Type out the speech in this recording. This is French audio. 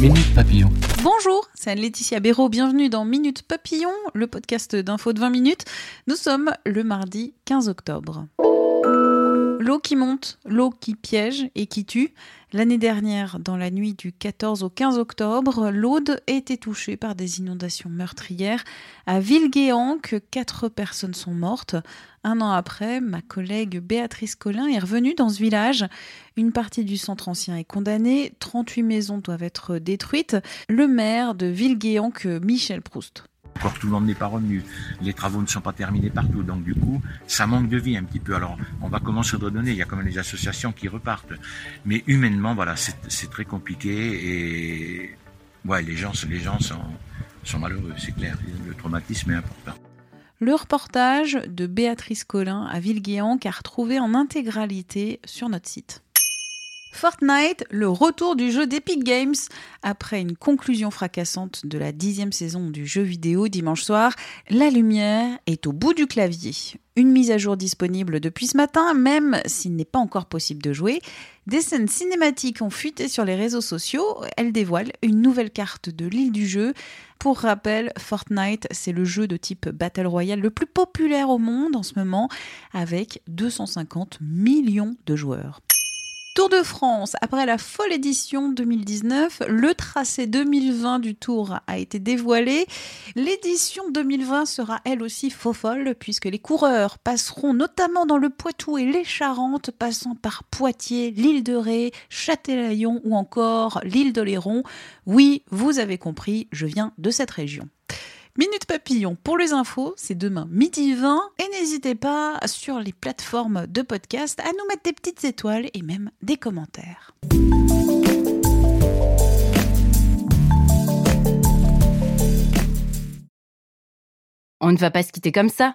Minute Papillon. Bonjour, c'est Laetitia Béraud. Bienvenue dans Minute Papillon, le podcast d'info de 20 minutes. Nous sommes le mardi 15 octobre. L'eau qui monte, l'eau qui piège et qui tue. L'année dernière, dans la nuit du 14 au 15 octobre, l'Aude a été touchée par des inondations meurtrières. À Villeguéanque, quatre personnes sont mortes. Un an après, ma collègue Béatrice Collin est revenue dans ce village. Une partie du centre ancien est condamnée, 38 maisons doivent être détruites. Le maire de Villeguéanque, Michel Proust. Encore tout le monde n'est pas revenu. Les travaux ne sont pas terminés partout. Donc du coup, ça manque de vie un petit peu. Alors on va commencer à redonner. Il y a quand même les associations qui repartent. Mais humainement, voilà, c'est très compliqué. Et ouais, les gens, sont, malheureux, c'est clair. Le traumatisme est important. Le reportage de Béatrice Collin à Villeguéanque a retrouvé en intégralité sur notre site. Fortnite, le retour du jeu d'Epic Games. Après une conclusion fracassante de la dixième saison du jeu vidéo dimanche soir, la lumière est au bout du clavier. Une mise à jour disponible depuis ce matin, même s'il n'est pas encore possible de jouer. Des scènes cinématiques ont fuité sur les réseaux sociaux. Elles dévoilent une nouvelle carte de l'île du jeu. Pour rappel, Fortnite, c'est le jeu de type Battle Royale le plus populaire au monde en ce moment, avec 250 millions de joueurs. Tour de France, après la folle édition 2019, le tracé 2020 du Tour a été dévoilé. L'édition 2020 sera elle aussi faux folle puisque les coureurs passeront notamment dans le Poitou et les Charentes, passant par Poitiers, l'île de Ré, Châtelaillon ou encore l'île d'Oléron. Oui, vous avez compris, je viens de cette région. Minute Papillon pour les infos, c'est demain midi 20. Et n'hésitez pas sur les plateformes de podcast à nous mettre des petites étoiles et même des commentaires. On ne va pas se quitter comme ça.